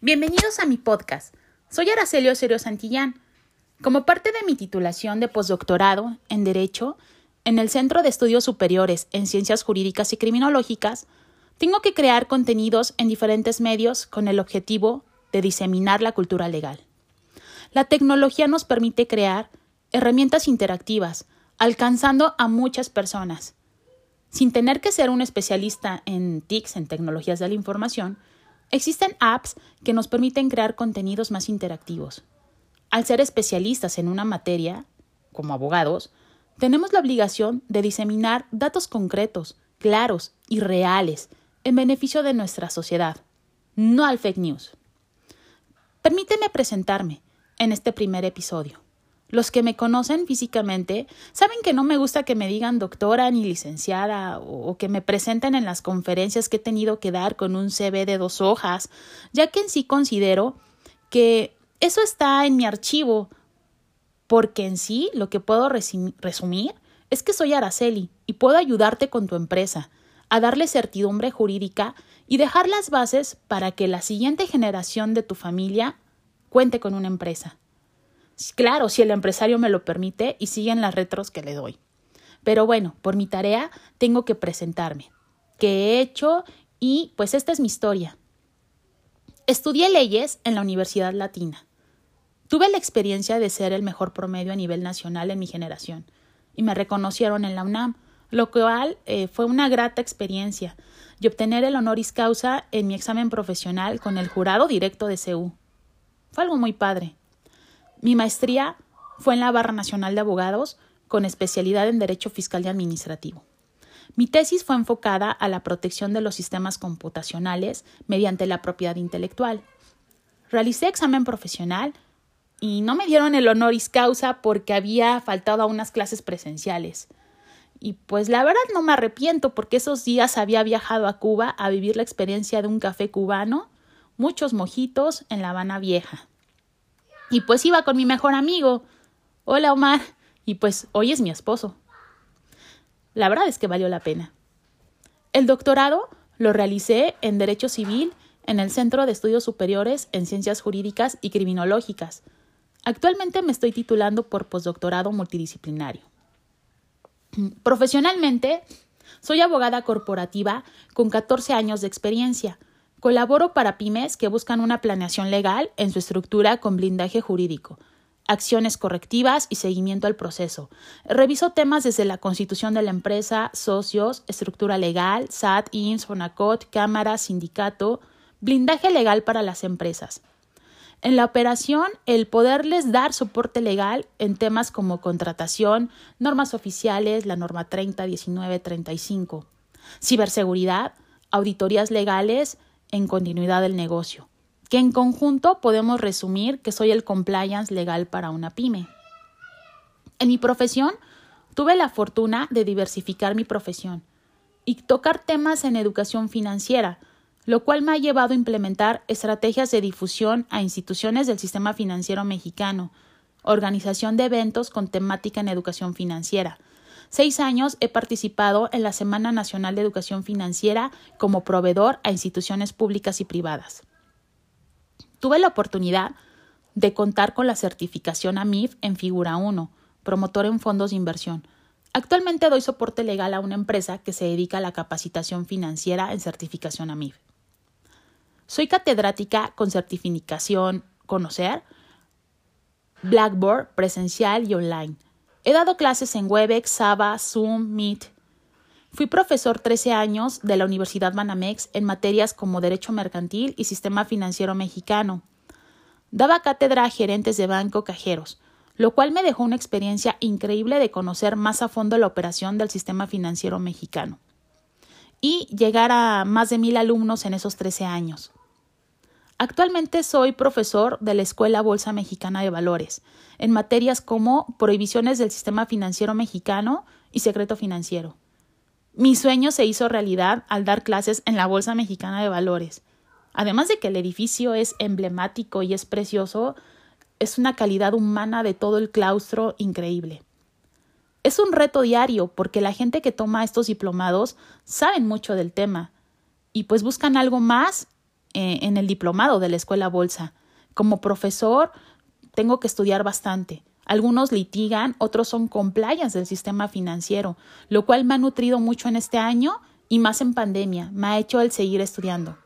Bienvenidos a mi podcast. Soy Araceli Osorio Santillán. Como parte de mi titulación de postdoctorado en Derecho en el Centro de Estudios Superiores en Ciencias Jurídicas y Criminológicas, tengo que crear contenidos en diferentes medios con el objetivo de diseminar la cultura legal. La tecnología nos permite crear herramientas interactivas, alcanzando a muchas personas. Sin tener que ser un especialista en TICs, en tecnologías de la información, existen apps que nos permiten crear contenidos más interactivos. Al ser especialistas en una materia, como abogados, tenemos la obligación de diseminar datos concretos, claros y reales en beneficio de nuestra sociedad, no al fake news. Permíteme presentarme en este primer episodio. Los que me conocen físicamente saben que no me gusta que me digan doctora ni licenciada o que me presenten en las conferencias que he tenido que dar con un CV de dos hojas, ya que en sí considero que eso está en mi archivo, porque en sí lo que puedo resumir es que soy Araceli y puedo ayudarte con tu empresa, a darle certidumbre jurídica y dejar las bases para que la siguiente generación de tu familia cuente con una empresa. Claro, si el empresario me lo permite y siguen las retros que le doy. Pero bueno, por mi tarea tengo que presentarme. ¿Qué he hecho? Y pues esta es mi historia. Estudié leyes en la Universidad Latina. Tuve la experiencia de ser el mejor promedio a nivel nacional en mi generación y me reconocieron en la UNAM, lo cual eh, fue una grata experiencia y obtener el honoris causa en mi examen profesional con el jurado directo de CEU. Fue algo muy padre. Mi maestría fue en la Barra Nacional de Abogados con especialidad en Derecho Fiscal y Administrativo. Mi tesis fue enfocada a la protección de los sistemas computacionales mediante la propiedad intelectual. Realicé examen profesional y no me dieron el honoris causa porque había faltado a unas clases presenciales. Y pues la verdad no me arrepiento porque esos días había viajado a Cuba a vivir la experiencia de un café cubano, muchos mojitos en La Habana Vieja. Y pues iba con mi mejor amigo. Hola Omar. Y pues hoy es mi esposo. La verdad es que valió la pena. El doctorado lo realicé en Derecho Civil en el Centro de Estudios Superiores en Ciencias Jurídicas y Criminológicas. Actualmente me estoy titulando por postdoctorado multidisciplinario. Profesionalmente, soy abogada corporativa con 14 años de experiencia, Colaboro para pymes que buscan una planeación legal en su estructura con blindaje jurídico, acciones correctivas y seguimiento al proceso. Reviso temas desde la constitución de la empresa, socios, estructura legal, SAT, INS, FONACOT, Cámara, sindicato, blindaje legal para las empresas. En la operación, el poderles dar soporte legal en temas como contratación, normas oficiales, la norma 30, 19, 35, ciberseguridad, auditorías legales, en continuidad del negocio, que en conjunto podemos resumir que soy el compliance legal para una pyme. En mi profesión, tuve la fortuna de diversificar mi profesión y tocar temas en educación financiera, lo cual me ha llevado a implementar estrategias de difusión a instituciones del sistema financiero mexicano, organización de eventos con temática en educación financiera, seis años he participado en la Semana Nacional de Educación Financiera como proveedor a instituciones públicas y privadas. Tuve la oportunidad de contar con la certificación AMIF en Figura 1, promotor en fondos de inversión. Actualmente doy soporte legal a una empresa que se dedica a la capacitación financiera en certificación AMIF. Soy catedrática con certificación Conocer, Blackboard presencial y online He dado clases en Webex, Saba, Zoom, Meet. Fui profesor 13 años de la Universidad Banamex en materias como Derecho Mercantil y Sistema Financiero Mexicano. Daba cátedra a gerentes de banco cajeros, lo cual me dejó una experiencia increíble de conocer más a fondo la operación del sistema financiero mexicano y llegar a más de mil alumnos en esos 13 años. Actualmente soy profesor de la Escuela Bolsa Mexicana de Valores, en materias como prohibiciones del sistema financiero mexicano y secreto financiero. Mi sueño se hizo realidad al dar clases en la Bolsa Mexicana de Valores. Además de que el edificio es emblemático y es precioso, es una calidad humana de todo el claustro increíble. Es un reto diario porque la gente que toma estos diplomados saben mucho del tema y pues buscan algo más eh, en el diplomado de la escuela Bolsa. Como profesor, tengo que estudiar bastante. Algunos litigan, otros son compliance del sistema financiero, lo cual me ha nutrido mucho en este año y más en pandemia, me ha hecho el seguir estudiando.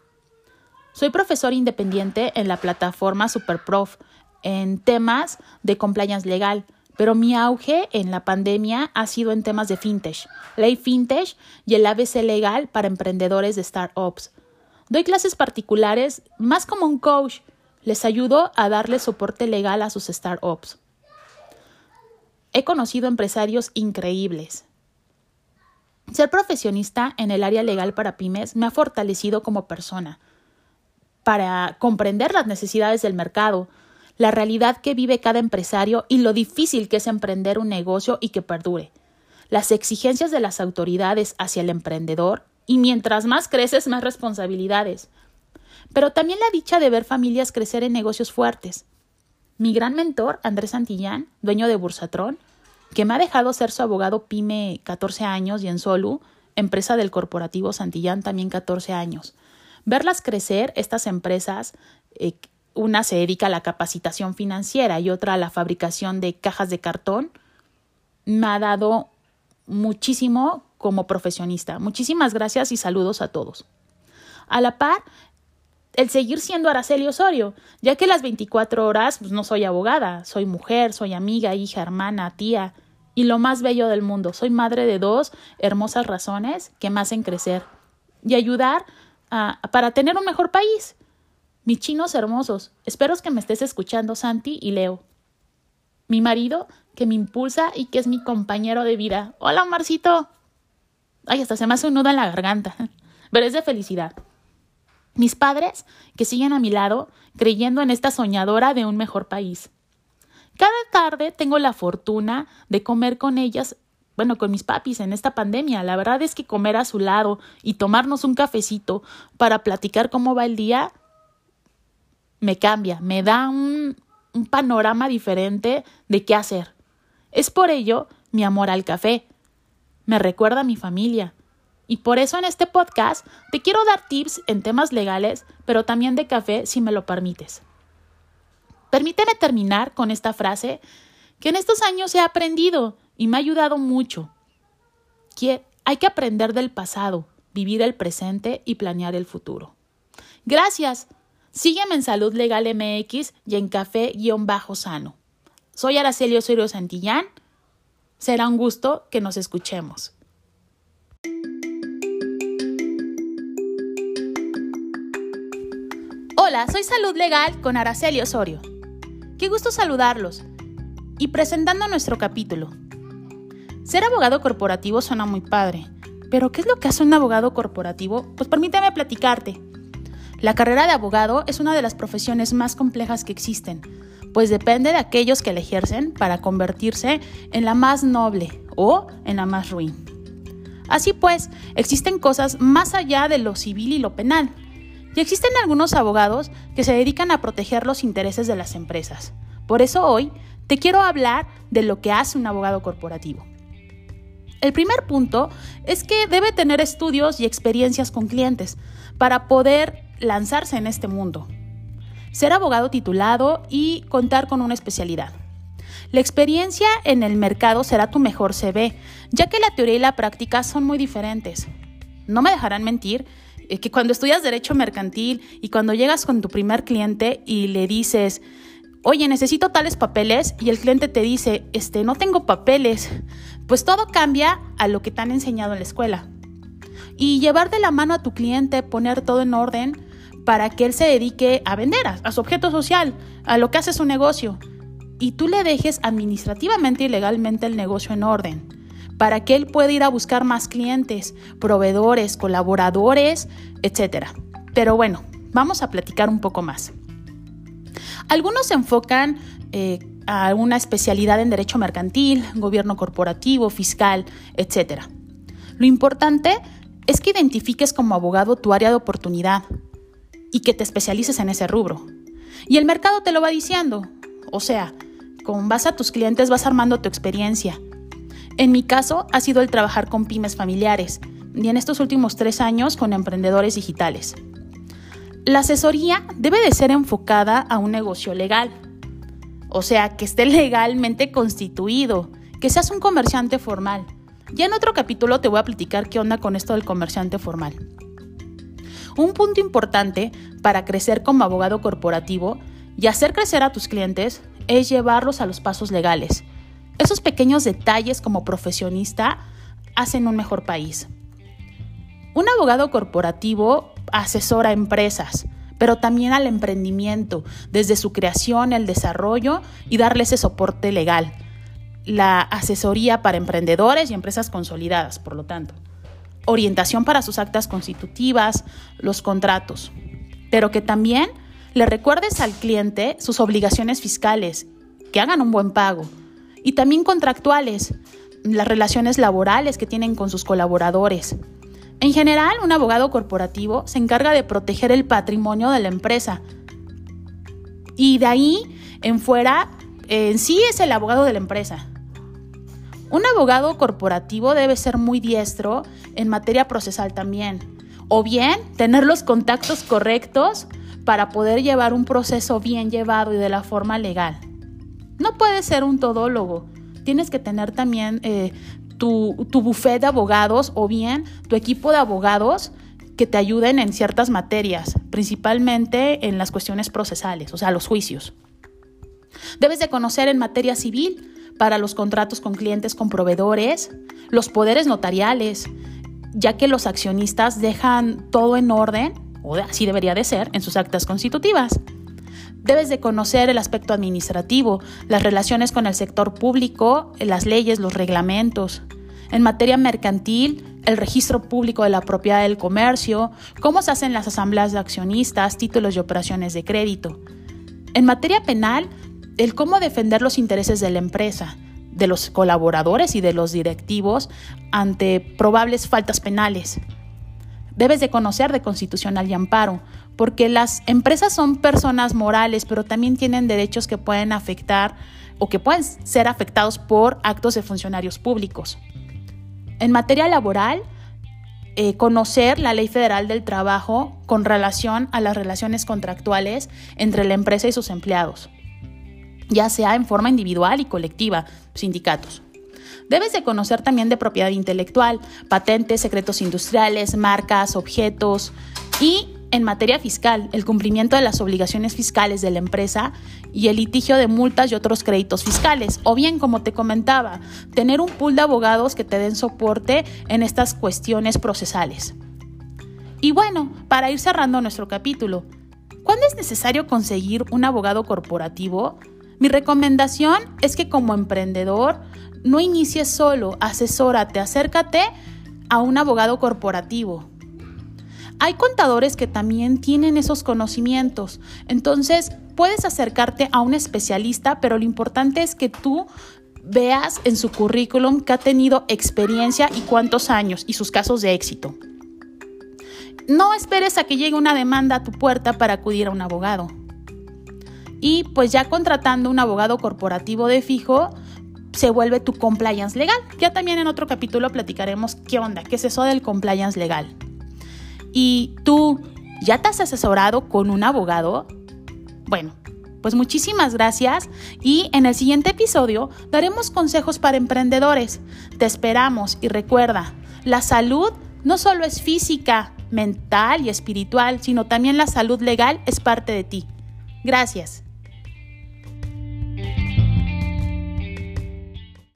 Soy profesor independiente en la plataforma Superprof en temas de compliance legal, pero mi auge en la pandemia ha sido en temas de fintech, ley fintech y el ABC legal para emprendedores de startups. Doy clases particulares más como un coach, les ayudo a darle soporte legal a sus startups. He conocido empresarios increíbles. Ser profesionista en el área legal para pymes me ha fortalecido como persona para comprender las necesidades del mercado, la realidad que vive cada empresario y lo difícil que es emprender un negocio y que perdure, las exigencias de las autoridades hacia el emprendedor y mientras más creces más responsabilidades, pero también la dicha de ver familias crecer en negocios fuertes. Mi gran mentor, Andrés Santillán, dueño de Bursatrón, que me ha dejado ser su abogado PYME 14 años y en Solu, empresa del corporativo Santillán también 14 años. Verlas crecer, estas empresas, eh, una se dedica a la capacitación financiera y otra a la fabricación de cajas de cartón, me ha dado muchísimo como profesionista. Muchísimas gracias y saludos a todos. A la par, el seguir siendo Araceli Osorio, ya que las 24 horas pues, no soy abogada, soy mujer, soy amiga, hija, hermana, tía y lo más bello del mundo, soy madre de dos hermosas razones que me hacen crecer y ayudar para tener un mejor país. Mis chinos hermosos, espero que me estés escuchando, Santi y Leo. Mi marido, que me impulsa y que es mi compañero de vida. Hola, Marcito. Ay, hasta se me hace un nudo en la garganta, pero es de felicidad. Mis padres, que siguen a mi lado, creyendo en esta soñadora de un mejor país. Cada tarde tengo la fortuna de comer con ellas bueno, con mis papis en esta pandemia. La verdad es que comer a su lado y tomarnos un cafecito para platicar cómo va el día me cambia, me da un, un panorama diferente de qué hacer. Es por ello mi amor al café. Me recuerda a mi familia. Y por eso en este podcast te quiero dar tips en temas legales, pero también de café si me lo permites. Permíteme terminar con esta frase que en estos años he aprendido y me ha ayudado mucho. hay que aprender del pasado, vivir el presente y planear el futuro. Gracias. Sígueme en Salud Legal MX y en Café-Sano. Soy Araceli Osorio Santillán. Será un gusto que nos escuchemos. Hola, soy Salud Legal con Araceli Osorio. Qué gusto saludarlos y presentando nuestro capítulo. Ser abogado corporativo suena muy padre, pero ¿qué es lo que hace un abogado corporativo? Pues permíteme platicarte. La carrera de abogado es una de las profesiones más complejas que existen, pues depende de aquellos que la ejercen para convertirse en la más noble o en la más ruin. Así pues, existen cosas más allá de lo civil y lo penal, y existen algunos abogados que se dedican a proteger los intereses de las empresas. Por eso hoy te quiero hablar de lo que hace un abogado corporativo. El primer punto es que debe tener estudios y experiencias con clientes para poder lanzarse en este mundo. Ser abogado titulado y contar con una especialidad. La experiencia en el mercado será tu mejor CV, ya que la teoría y la práctica son muy diferentes. No me dejarán mentir eh, que cuando estudias derecho mercantil y cuando llegas con tu primer cliente y le dices, oye, necesito tales papeles y el cliente te dice, este, no tengo papeles, pues todo cambia a lo que te han enseñado en la escuela. Y llevar de la mano a tu cliente, poner todo en orden para que él se dedique a vender, a, su objeto social, a lo que hace su negocio. Y tú le dejes administrativamente y legalmente el negocio en orden, para que él pueda ir a buscar más clientes, proveedores, colaboradores, etc. Pero bueno, vamos a platicar un poco más. Algunos se enfocan eh, a una especialidad en derecho mercantil, gobierno corporativo, fiscal, etc. Lo importante es que identifiques como abogado tu área de oportunidad y que te especialices en ese rubro. Y el mercado te lo va diciendo. O sea, con base a tus clientes vas armando tu experiencia. En mi caso ha sido el trabajar con pymes familiares y en estos últimos tres años con emprendedores digitales. La asesoría debe de ser enfocada a un negocio legal, o sea, que esté legalmente constituido, que seas un comerciante formal. Ya en otro capítulo te voy a platicar qué onda con esto del comerciante formal. Un punto importante para crecer como abogado corporativo y hacer crecer a tus clientes es llevarlos a los pasos legales. Esos pequeños detalles como profesionista hacen un mejor país. Un abogado corporativo asesora a empresas, pero también al emprendimiento, desde su creación, el desarrollo y darle ese soporte legal. La asesoría para emprendedores y empresas consolidadas, por lo tanto. Orientación para sus actas constitutivas, los contratos. Pero que también le recuerdes al cliente sus obligaciones fiscales, que hagan un buen pago. Y también contractuales, las relaciones laborales que tienen con sus colaboradores. En general, un abogado corporativo se encarga de proteger el patrimonio de la empresa. Y de ahí en fuera, en sí es el abogado de la empresa. Un abogado corporativo debe ser muy diestro en materia procesal también. O bien tener los contactos correctos para poder llevar un proceso bien llevado y de la forma legal. No puedes ser un todólogo. Tienes que tener también eh, tu, tu buffet de abogados o bien tu equipo de abogados que te ayuden en ciertas materias, principalmente en las cuestiones procesales, o sea, los juicios. Debes de conocer en materia civil para los contratos con clientes con proveedores, los poderes notariales, ya que los accionistas dejan todo en orden, o así debería de ser, en sus actas constitutivas. Debes de conocer el aspecto administrativo, las relaciones con el sector público, las leyes, los reglamentos. En materia mercantil, el registro público de la propiedad del comercio, cómo se hacen las asambleas de accionistas, títulos y operaciones de crédito. En materia penal, el cómo defender los intereses de la empresa, de los colaboradores y de los directivos ante probables faltas penales. Debes de conocer de constitucional y amparo, porque las empresas son personas morales, pero también tienen derechos que pueden afectar o que pueden ser afectados por actos de funcionarios públicos. En materia laboral, eh, conocer la ley federal del trabajo con relación a las relaciones contractuales entre la empresa y sus empleados, ya sea en forma individual y colectiva, sindicatos. Debes de conocer también de propiedad intelectual, patentes, secretos industriales, marcas, objetos y en materia fiscal, el cumplimiento de las obligaciones fiscales de la empresa y el litigio de multas y otros créditos fiscales. O bien, como te comentaba, tener un pool de abogados que te den soporte en estas cuestiones procesales. Y bueno, para ir cerrando nuestro capítulo, ¿cuándo es necesario conseguir un abogado corporativo? Mi recomendación es que como emprendedor no inicies solo, asesórate, acércate a un abogado corporativo. Hay contadores que también tienen esos conocimientos, entonces puedes acercarte a un especialista, pero lo importante es que tú veas en su currículum que ha tenido experiencia y cuántos años y sus casos de éxito. No esperes a que llegue una demanda a tu puerta para acudir a un abogado. Y pues ya contratando un abogado corporativo de fijo, se vuelve tu compliance legal. Ya también en otro capítulo platicaremos qué onda, qué es eso del compliance legal. Y tú, ¿ya te has asesorado con un abogado? Bueno, pues muchísimas gracias y en el siguiente episodio daremos consejos para emprendedores. Te esperamos y recuerda, la salud no solo es física, mental y espiritual, sino también la salud legal es parte de ti. Gracias.